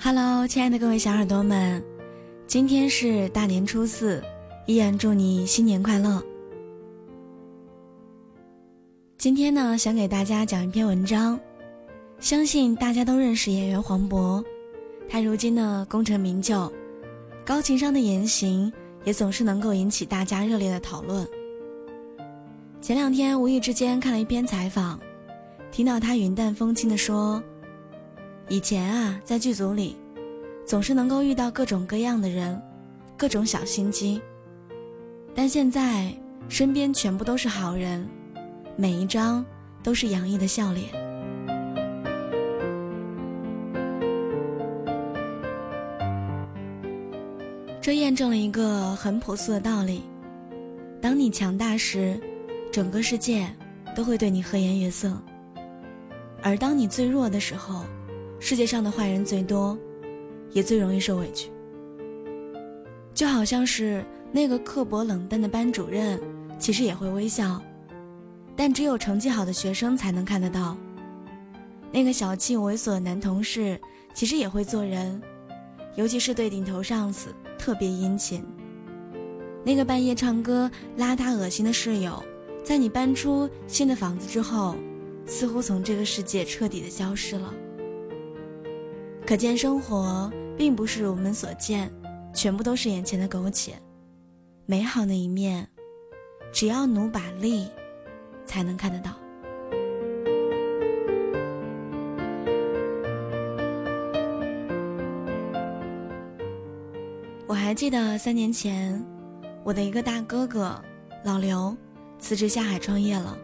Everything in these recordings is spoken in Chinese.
Hello，亲爱的各位小耳朵们，今天是大年初四，依然祝你新年快乐。今天呢，想给大家讲一篇文章，相信大家都认识演员黄渤，他如今呢功成名就，高情商的言行也总是能够引起大家热烈的讨论。前两天无意之间看了一篇采访，听到他云淡风轻地说。以前啊，在剧组里，总是能够遇到各种各样的人，各种小心机。但现在身边全部都是好人，每一张都是洋溢的笑脸。这验证了一个很朴素的道理：当你强大时，整个世界都会对你和颜悦色；而当你最弱的时候，世界上的坏人最多，也最容易受委屈。就好像是那个刻薄冷淡的班主任，其实也会微笑，但只有成绩好的学生才能看得到。那个小气猥琐的男同事，其实也会做人，尤其是对顶头上司特别殷勤。那个半夜唱歌邋遢恶心的室友，在你搬出新的房子之后，似乎从这个世界彻底的消失了。可见生活并不是我们所见，全部都是眼前的苟且。美好的一面，只要努把力，才能看得到。我还记得三年前，我的一个大哥哥老刘辞职下海创业了。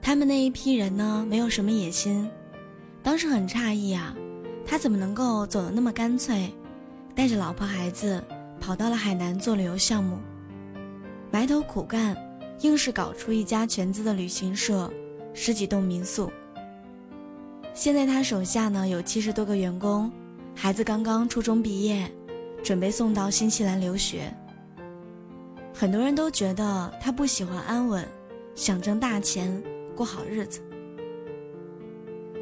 他们那一批人呢，没有什么野心，当时很诧异啊。他怎么能够走得那么干脆，带着老婆孩子跑到了海南做旅游项目，埋头苦干，硬是搞出一家全资的旅行社，十几栋民宿。现在他手下呢有七十多个员工，孩子刚刚初中毕业，准备送到新西兰留学。很多人都觉得他不喜欢安稳，想挣大钱，过好日子。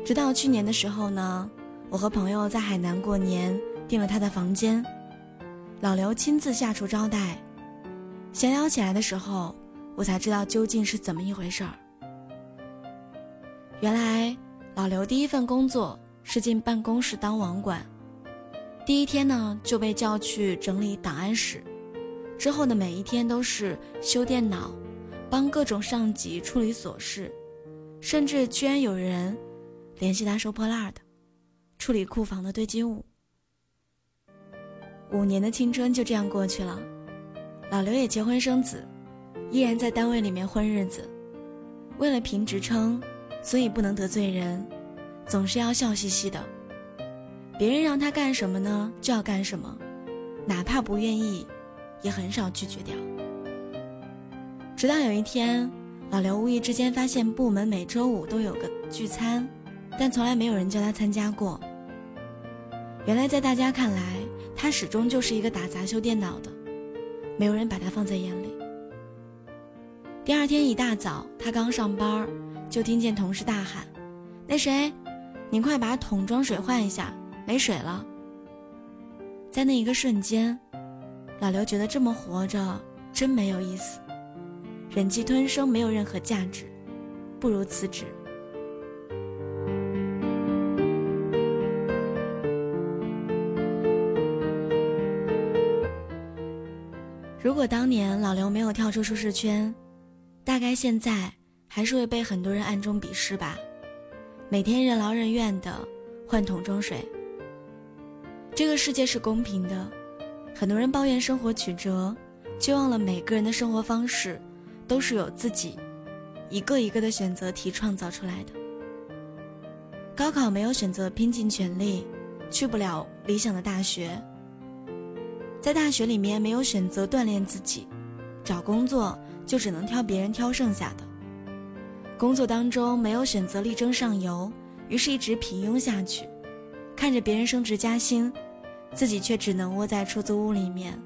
直到去年的时候呢。我和朋友在海南过年，订了他的房间，老刘亲自下厨招待。闲聊起来的时候，我才知道究竟是怎么一回事儿。原来老刘第一份工作是进办公室当网管，第一天呢就被叫去整理档案室，之后的每一天都是修电脑，帮各种上级处理琐事，甚至居然有人联系他收破烂的。处理库房的堆积物，五年的青春就这样过去了。老刘也结婚生子，依然在单位里面混日子。为了评职称，所以不能得罪人，总是要笑嘻嘻的。别人让他干什么呢，就要干什么，哪怕不愿意，也很少拒绝掉。直到有一天，老刘无意之间发现部门每周五都有个聚餐，但从来没有人叫他参加过。原来，在大家看来，他始终就是一个打杂修电脑的，没有人把他放在眼里。第二天一大早，他刚上班，就听见同事大喊：“那谁，你快把桶装水换一下，没水了。”在那一个瞬间，老刘觉得这么活着真没有意思，忍气吞声没有任何价值，不如辞职。如果当年老刘没有跳出舒适圈，大概现在还是会被很多人暗中鄙视吧。每天任劳任怨的换桶装水。这个世界是公平的，很多人抱怨生活曲折，却忘了每个人的生活方式都是有自己一个一个的选择题创造出来的。高考没有选择拼尽全力，去不了理想的大学。在大学里面没有选择锻炼自己，找工作就只能挑别人挑剩下的。工作当中没有选择力争上游，于是一直平庸下去，看着别人升职加薪，自己却只能窝在出租屋里面，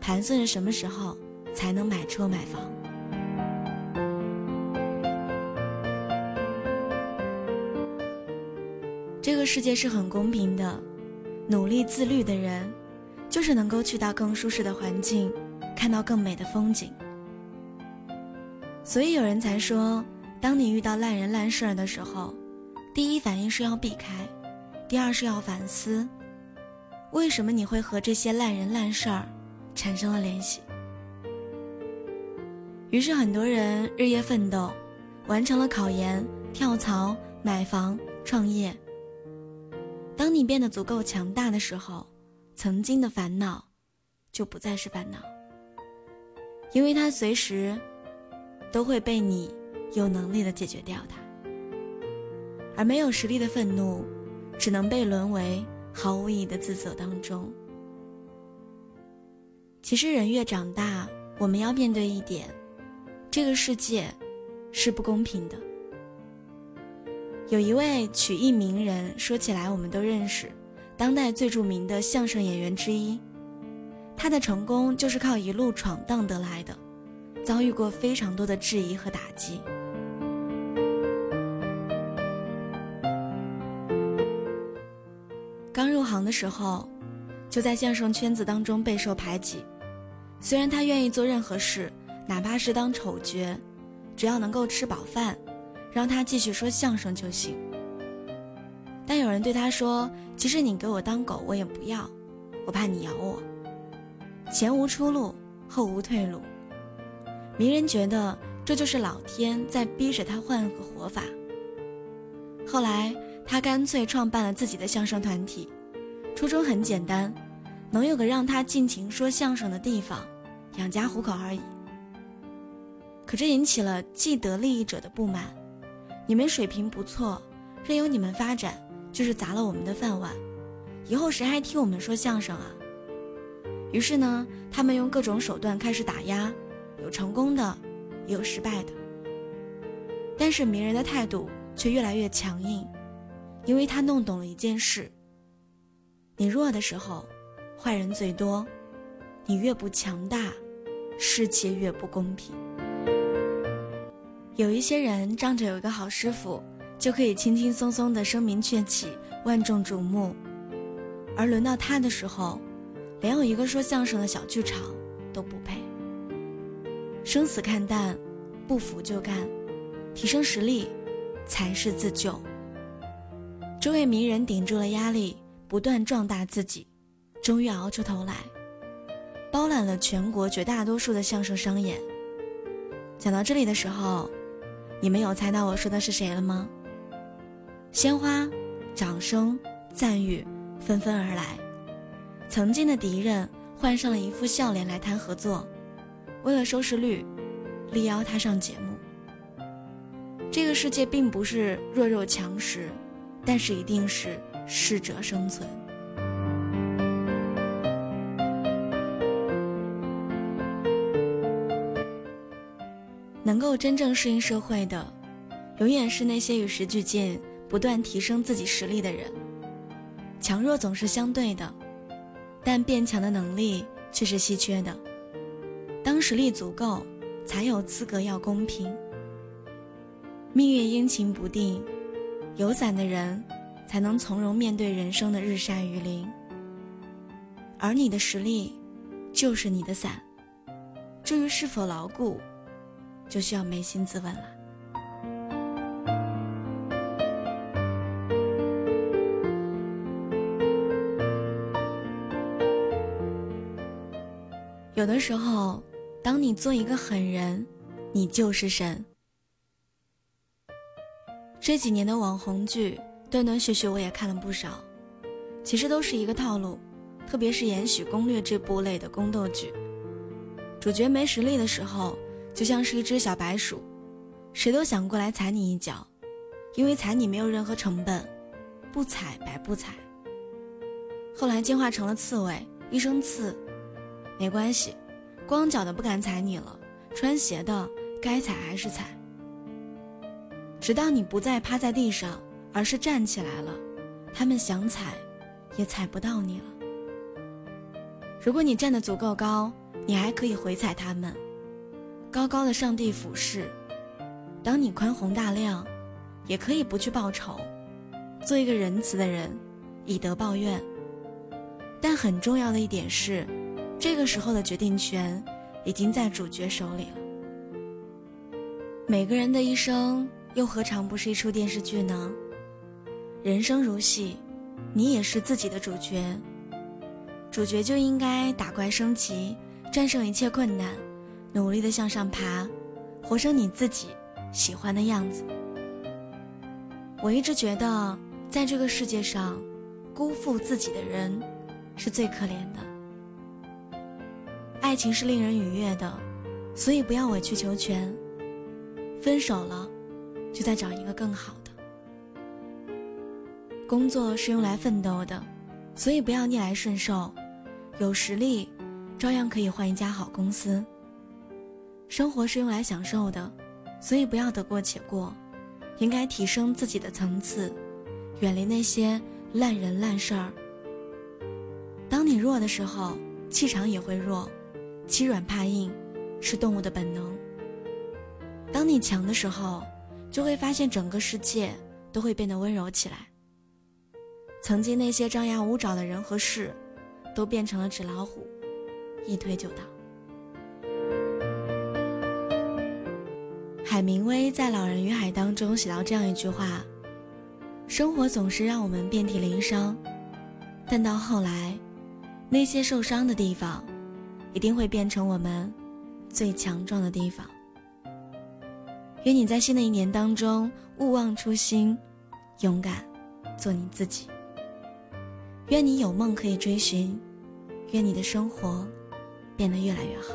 盘算着什么时候才能买车买房。这个世界是很公平的，努力自律的人，就是能够去到更舒适的环境，看到更美的风景。所以有人才说，当你遇到烂人烂事儿的时候，第一反应是要避开，第二是要反思，为什么你会和这些烂人烂事儿产生了联系。于是很多人日夜奋斗，完成了考研、跳槽、买房、创业。当你变得足够强大的时候，曾经的烦恼就不再是烦恼，因为它随时都会被你有能力的解决掉它。而没有实力的愤怒，只能被沦为毫无意义的自责当中。其实人越长大，我们要面对一点。这个世界是不公平的。有一位曲艺名人，说起来我们都认识，当代最著名的相声演员之一。他的成功就是靠一路闯荡得来的，遭遇过非常多的质疑和打击。刚入行的时候，就在相声圈子当中备受排挤。虽然他愿意做任何事。哪怕是当丑角，只要能够吃饱饭，让他继续说相声就行。但有人对他说：“其实你给我当狗，我也不要，我怕你咬我。”前无出路，后无退路。名人觉得这就是老天在逼着他换个活法。后来他干脆创办了自己的相声团体，初衷很简单，能有个让他尽情说相声的地方，养家糊口而已。可这引起了既得利益者的不满，你们水平不错，任由你们发展，就是砸了我们的饭碗，以后谁还听我们说相声啊？于是呢，他们用各种手段开始打压，有成功的，也有失败的。但是名人的态度却越来越强硬，因为他弄懂了一件事：你弱的时候，坏人最多；你越不强大，世界越不公平。有一些人仗着有一个好师傅，就可以轻轻松松的声名鹊起、万众瞩目，而轮到他的时候，连有一个说相声的小剧场都不配。生死看淡，不服就干，提升实力才是自救。这位名人顶住了压力，不断壮大自己，终于熬出头来，包揽了全国绝大多数的相声商演。讲到这里的时候。你们有猜到我说的是谁了吗？鲜花、掌声、赞誉纷纷而来，曾经的敌人换上了一副笑脸来谈合作，为了收视率，力邀他上节目。这个世界并不是弱肉强食，但是一定是适者生存。能够真正适应社会的，永远是那些与时俱进、不断提升自己实力的人。强弱总是相对的，但变强的能力却是稀缺的。当实力足够，才有资格要公平。命运阴晴不定，有伞的人才能从容面对人生的日晒雨淋。而你的实力，就是你的伞。至于是否牢固，就需要扪心自问了。有的时候，当你做一个狠人，你就是神。这几年的网红剧断断续续我也看了不少，其实都是一个套路，特别是《延禧攻略》这部类的宫斗剧，主角没实力的时候。就像是一只小白鼠，谁都想过来踩你一脚，因为踩你没有任何成本，不踩白不踩。后来进化成了刺猬，一生刺，没关系，光脚的不敢踩你了，穿鞋的该踩还是踩。直到你不再趴在地上，而是站起来了，他们想踩，也踩不到你了。如果你站得足够高，你还可以回踩他们。高高的上帝俯视，当你宽宏大量，也可以不去报仇，做一个仁慈的人，以德报怨，但很重要的一点是，这个时候的决定权已经在主角手里了。每个人的一生又何尝不是一出电视剧呢？人生如戏，你也是自己的主角。主角就应该打怪升级，战胜一切困难，努力的向上爬，活成你自己喜欢的样子。我一直觉得，在这个世界上，辜负自己的人是最可怜的。爱情是令人愉悦的，所以不要委曲求全。分手了，就再找一个更好的。工作是用来奋斗的，所以不要逆来顺受。有实力，照样可以换一家好公司。生活是用来享受的，所以不要得过且过，应该提升自己的层次，远离那些烂人烂事儿。当你弱的时候，气场也会弱，欺软怕硬是动物的本能。当你强的时候，就会发现整个世界都会变得温柔起来。曾经那些张牙舞爪的人和事。都变成了纸老虎，一推就倒。海明威在《老人与海》当中写到这样一句话：“生活总是让我们遍体鳞伤，但到后来，那些受伤的地方，一定会变成我们最强壮的地方。”愿你在新的一年当中勿忘初心，勇敢做你自己。愿你有梦可以追寻。愿你的生活变得越来越好。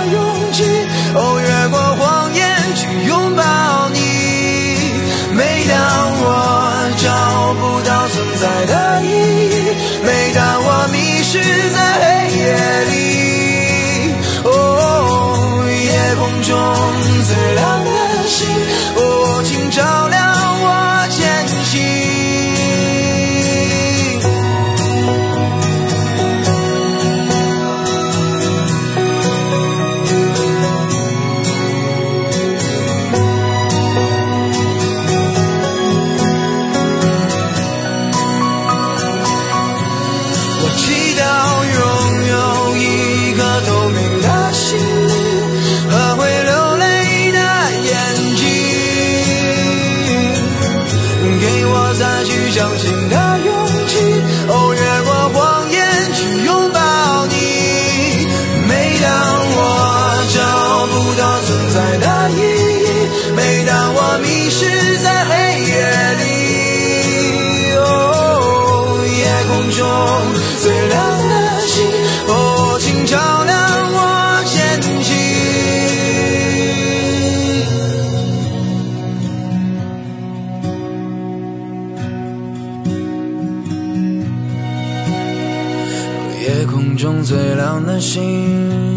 中最亮中最亮的星，